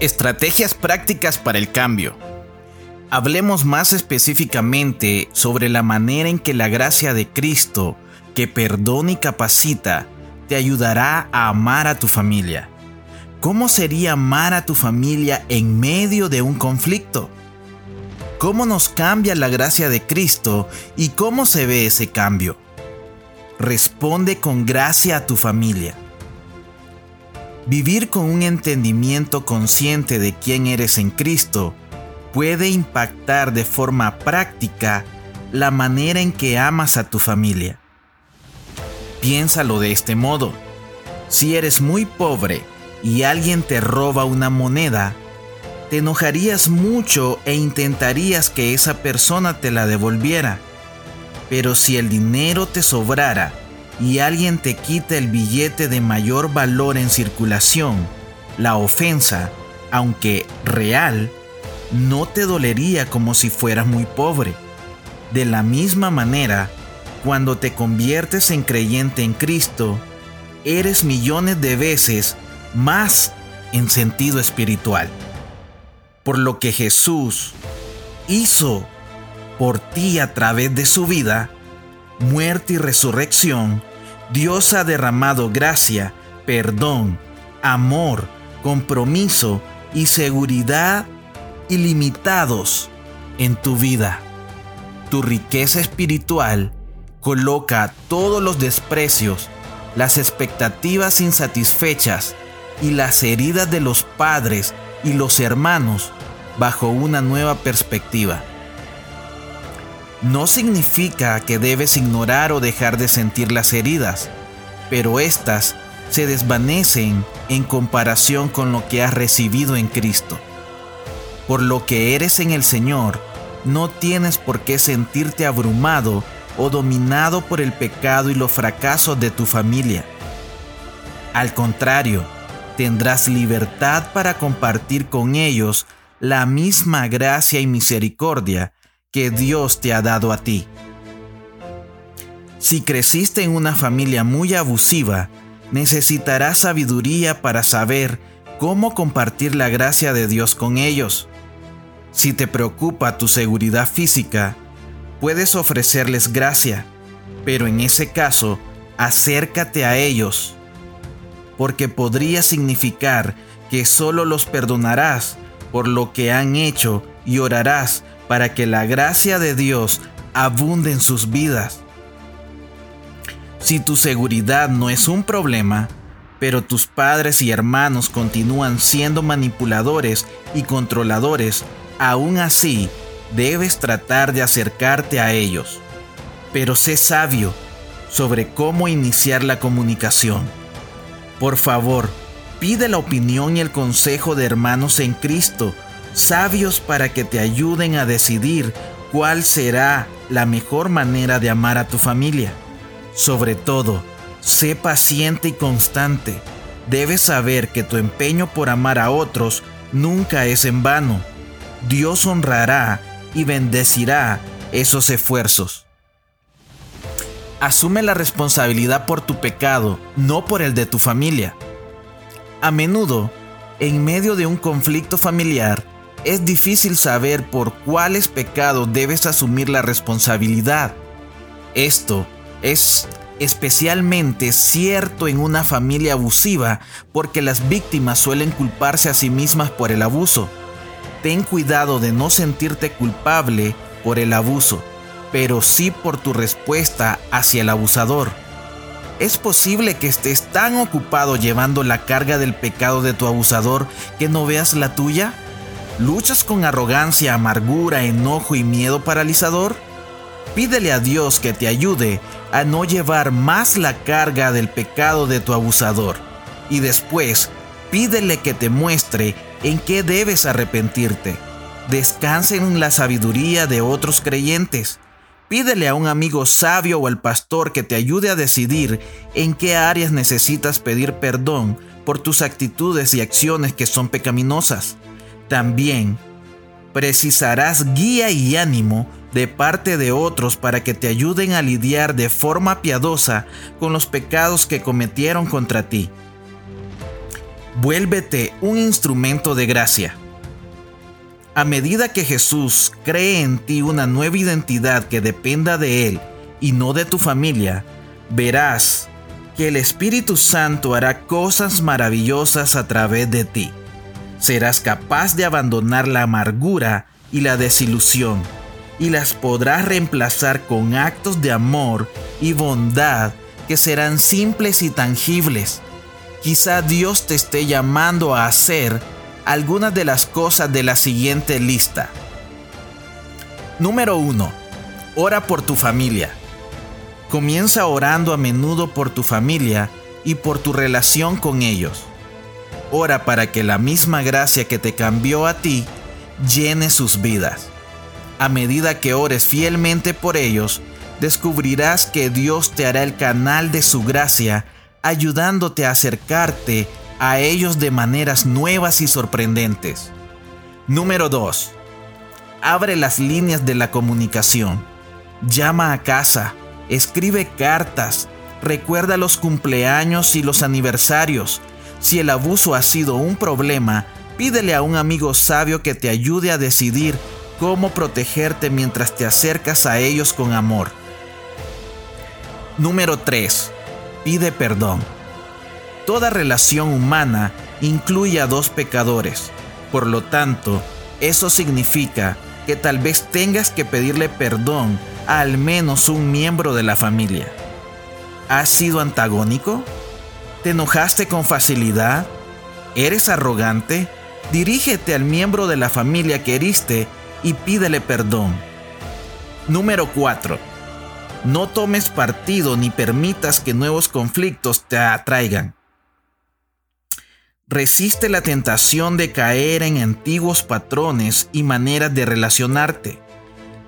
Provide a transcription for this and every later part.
Estrategias prácticas para el cambio. Hablemos más específicamente sobre la manera en que la gracia de Cristo, que perdona y capacita, te ayudará a amar a tu familia. ¿Cómo sería amar a tu familia en medio de un conflicto? ¿Cómo nos cambia la gracia de Cristo y cómo se ve ese cambio? Responde con gracia a tu familia. Vivir con un entendimiento consciente de quién eres en Cristo puede impactar de forma práctica la manera en que amas a tu familia. Piénsalo de este modo. Si eres muy pobre y alguien te roba una moneda, te enojarías mucho e intentarías que esa persona te la devolviera. Pero si el dinero te sobrara y alguien te quita el billete de mayor valor en circulación, la ofensa, aunque real, no te dolería como si fueras muy pobre. De la misma manera, cuando te conviertes en creyente en Cristo, eres millones de veces más en sentido espiritual. Por lo que Jesús hizo por ti a través de su vida, muerte y resurrección, Dios ha derramado gracia, perdón, amor, compromiso y seguridad ilimitados en tu vida. Tu riqueza espiritual coloca todos los desprecios, las expectativas insatisfechas y las heridas de los padres y los hermanos bajo una nueva perspectiva. No significa que debes ignorar o dejar de sentir las heridas, pero éstas se desvanecen en comparación con lo que has recibido en Cristo. Por lo que eres en el Señor, no tienes por qué sentirte abrumado o dominado por el pecado y los fracasos de tu familia. Al contrario, tendrás libertad para compartir con ellos la misma gracia y misericordia que Dios te ha dado a ti. Si creciste en una familia muy abusiva, necesitarás sabiduría para saber cómo compartir la gracia de Dios con ellos. Si te preocupa tu seguridad física, puedes ofrecerles gracia, pero en ese caso, acércate a ellos, porque podría significar que solo los perdonarás por lo que han hecho y orarás para que la gracia de Dios abunde en sus vidas. Si tu seguridad no es un problema, pero tus padres y hermanos continúan siendo manipuladores y controladores, aún así debes tratar de acercarte a ellos. Pero sé sabio sobre cómo iniciar la comunicación. Por favor, pide la opinión y el consejo de hermanos en Cristo sabios para que te ayuden a decidir cuál será la mejor manera de amar a tu familia. Sobre todo, sé paciente y constante. Debes saber que tu empeño por amar a otros nunca es en vano. Dios honrará y bendecirá esos esfuerzos. Asume la responsabilidad por tu pecado, no por el de tu familia. A menudo, en medio de un conflicto familiar, es difícil saber por cuáles pecados debes asumir la responsabilidad. Esto es especialmente cierto en una familia abusiva porque las víctimas suelen culparse a sí mismas por el abuso. Ten cuidado de no sentirte culpable por el abuso, pero sí por tu respuesta hacia el abusador. Es posible que estés tan ocupado llevando la carga del pecado de tu abusador que no veas la tuya. ¿Luchas con arrogancia, amargura, enojo y miedo paralizador? Pídele a Dios que te ayude a no llevar más la carga del pecado de tu abusador. Y después, pídele que te muestre en qué debes arrepentirte. Descansa en la sabiduría de otros creyentes. Pídele a un amigo sabio o al pastor que te ayude a decidir en qué áreas necesitas pedir perdón por tus actitudes y acciones que son pecaminosas. También precisarás guía y ánimo de parte de otros para que te ayuden a lidiar de forma piadosa con los pecados que cometieron contra ti. Vuélvete un instrumento de gracia. A medida que Jesús cree en ti una nueva identidad que dependa de Él y no de tu familia, verás que el Espíritu Santo hará cosas maravillosas a través de ti. Serás capaz de abandonar la amargura y la desilusión y las podrás reemplazar con actos de amor y bondad que serán simples y tangibles. Quizá Dios te esté llamando a hacer algunas de las cosas de la siguiente lista. Número 1. Ora por tu familia. Comienza orando a menudo por tu familia y por tu relación con ellos. Ora para que la misma gracia que te cambió a ti llene sus vidas. A medida que ores fielmente por ellos, descubrirás que Dios te hará el canal de su gracia, ayudándote a acercarte a ellos de maneras nuevas y sorprendentes. Número 2. Abre las líneas de la comunicación. Llama a casa, escribe cartas, recuerda los cumpleaños y los aniversarios. Si el abuso ha sido un problema, pídele a un amigo sabio que te ayude a decidir cómo protegerte mientras te acercas a ellos con amor. Número 3. Pide perdón. Toda relación humana incluye a dos pecadores. Por lo tanto, eso significa que tal vez tengas que pedirle perdón al menos un miembro de la familia. ¿Has sido antagónico? ¿Te enojaste con facilidad? ¿Eres arrogante? Dirígete al miembro de la familia que heriste y pídele perdón. Número 4. No tomes partido ni permitas que nuevos conflictos te atraigan. Resiste la tentación de caer en antiguos patrones y maneras de relacionarte.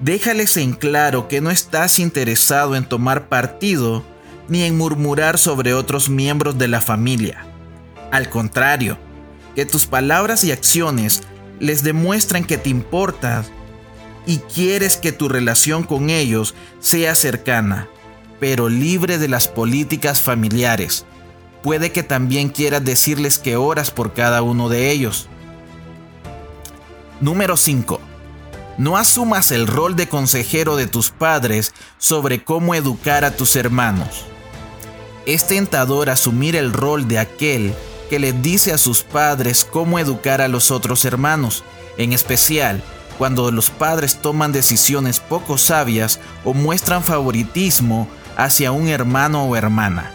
Déjales en claro que no estás interesado en tomar partido ni en murmurar sobre otros miembros de la familia. Al contrario, que tus palabras y acciones les demuestren que te importas y quieres que tu relación con ellos sea cercana, pero libre de las políticas familiares. Puede que también quieras decirles que oras por cada uno de ellos. Número 5 no asumas el rol de consejero de tus padres sobre cómo educar a tus hermanos. Es tentador asumir el rol de aquel que le dice a sus padres cómo educar a los otros hermanos, en especial cuando los padres toman decisiones poco sabias o muestran favoritismo hacia un hermano o hermana.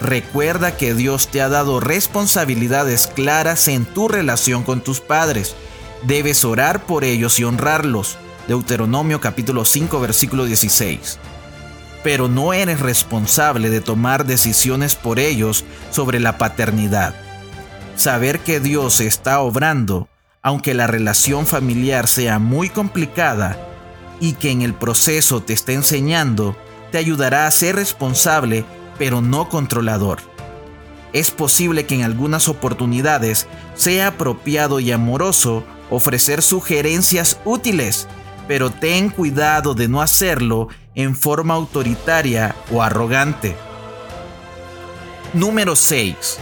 Recuerda que Dios te ha dado responsabilidades claras en tu relación con tus padres debes orar por ellos y honrarlos. Deuteronomio capítulo 5 versículo 16. Pero no eres responsable de tomar decisiones por ellos sobre la paternidad. Saber que Dios está obrando, aunque la relación familiar sea muy complicada, y que en el proceso te está enseñando, te ayudará a ser responsable, pero no controlador. Es posible que en algunas oportunidades sea apropiado y amoroso ofrecer sugerencias útiles, pero ten cuidado de no hacerlo en forma autoritaria o arrogante. Número 6.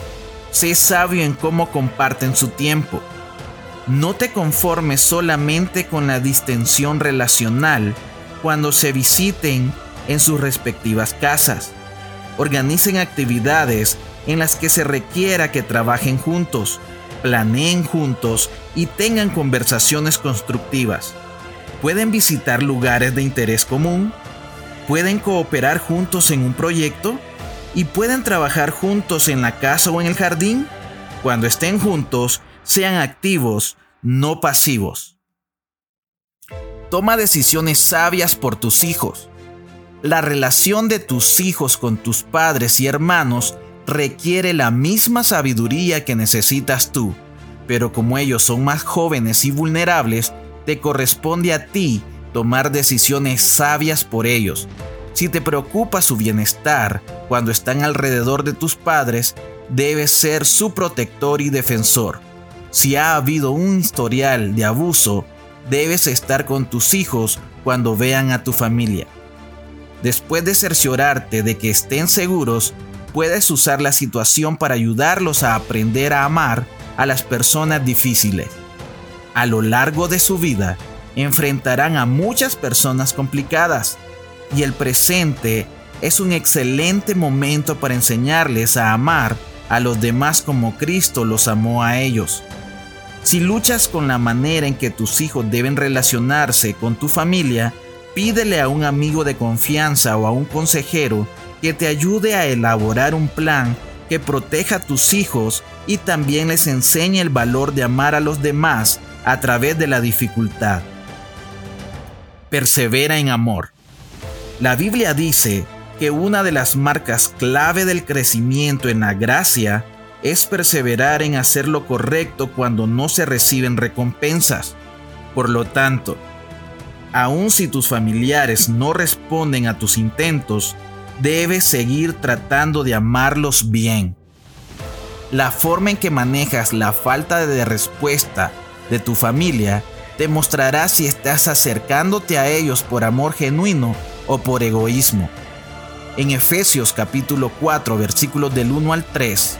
Sé sabio en cómo comparten su tiempo. No te conformes solamente con la distensión relacional cuando se visiten en sus respectivas casas. Organicen actividades en las que se requiera que trabajen juntos planeen juntos y tengan conversaciones constructivas. Pueden visitar lugares de interés común, pueden cooperar juntos en un proyecto y pueden trabajar juntos en la casa o en el jardín. Cuando estén juntos, sean activos, no pasivos. Toma decisiones sabias por tus hijos. La relación de tus hijos con tus padres y hermanos requiere la misma sabiduría que necesitas tú, pero como ellos son más jóvenes y vulnerables, te corresponde a ti tomar decisiones sabias por ellos. Si te preocupa su bienestar cuando están alrededor de tus padres, debes ser su protector y defensor. Si ha habido un historial de abuso, debes estar con tus hijos cuando vean a tu familia. Después de cerciorarte de que estén seguros, puedes usar la situación para ayudarlos a aprender a amar a las personas difíciles. A lo largo de su vida, enfrentarán a muchas personas complicadas y el presente es un excelente momento para enseñarles a amar a los demás como Cristo los amó a ellos. Si luchas con la manera en que tus hijos deben relacionarse con tu familia, pídele a un amigo de confianza o a un consejero que te ayude a elaborar un plan que proteja a tus hijos y también les enseñe el valor de amar a los demás a través de la dificultad. Persevera en amor. La Biblia dice que una de las marcas clave del crecimiento en la gracia es perseverar en hacer lo correcto cuando no se reciben recompensas. Por lo tanto, aun si tus familiares no responden a tus intentos, debes seguir tratando de amarlos bien. La forma en que manejas la falta de respuesta de tu familia demostrará si estás acercándote a ellos por amor genuino o por egoísmo. En Efesios capítulo 4 versículos del 1 al 3,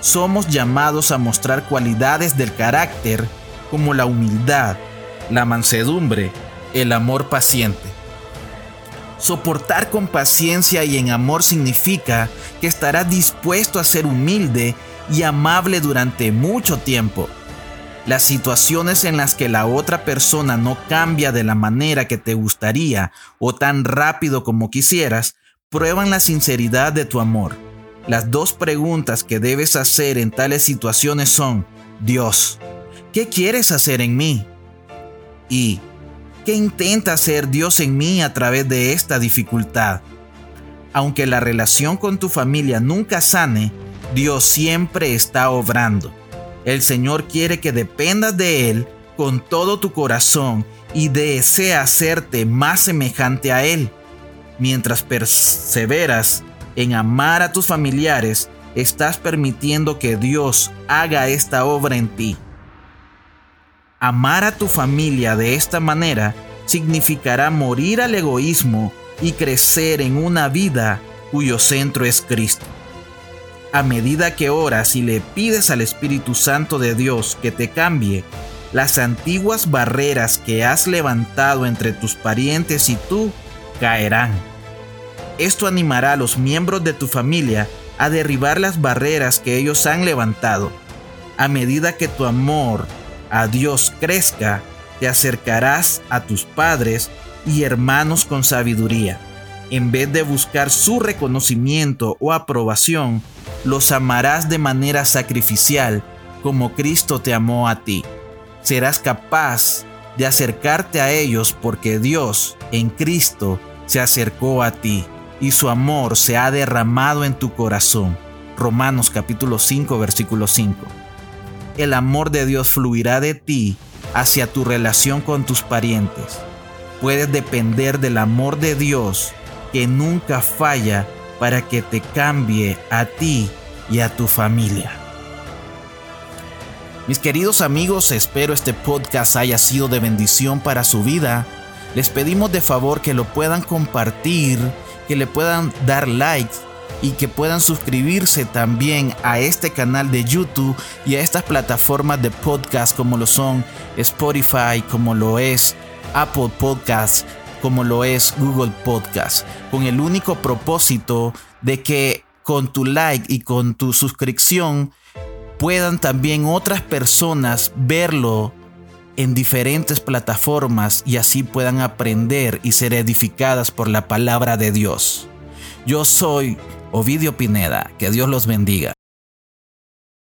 somos llamados a mostrar cualidades del carácter como la humildad, la mansedumbre, el amor paciente. Soportar con paciencia y en amor significa que estarás dispuesto a ser humilde y amable durante mucho tiempo. Las situaciones en las que la otra persona no cambia de la manera que te gustaría o tan rápido como quisieras, prueban la sinceridad de tu amor. Las dos preguntas que debes hacer en tales situaciones son, Dios, ¿qué quieres hacer en mí? Y, ¿qué intenta hacer Dios en mí a través de esta dificultad? Aunque la relación con tu familia nunca sane, Dios siempre está obrando. El Señor quiere que dependas de Él con todo tu corazón y desea hacerte más semejante a Él. Mientras perseveras en amar a tus familiares, estás permitiendo que Dios haga esta obra en ti. Amar a tu familia de esta manera significará morir al egoísmo y crecer en una vida cuyo centro es Cristo. A medida que oras y le pides al Espíritu Santo de Dios que te cambie, las antiguas barreras que has levantado entre tus parientes y tú caerán. Esto animará a los miembros de tu familia a derribar las barreras que ellos han levantado. A medida que tu amor a Dios crezca, te acercarás a tus padres y hermanos con sabiduría. En vez de buscar su reconocimiento o aprobación, los amarás de manera sacrificial como Cristo te amó a ti. Serás capaz de acercarte a ellos porque Dios en Cristo se acercó a ti y su amor se ha derramado en tu corazón. Romanos capítulo 5 versículo 5. El amor de Dios fluirá de ti hacia tu relación con tus parientes. Puedes depender del amor de Dios que nunca falla para que te cambie a ti y a tu familia. Mis queridos amigos, espero este podcast haya sido de bendición para su vida. Les pedimos de favor que lo puedan compartir que le puedan dar likes y que puedan suscribirse también a este canal de YouTube y a estas plataformas de podcast como lo son Spotify, como lo es Apple Podcasts, como lo es Google Podcast, con el único propósito de que con tu like y con tu suscripción puedan también otras personas verlo en diferentes plataformas y así puedan aprender y ser edificadas por la palabra de Dios. Yo soy Ovidio Pineda, que Dios los bendiga.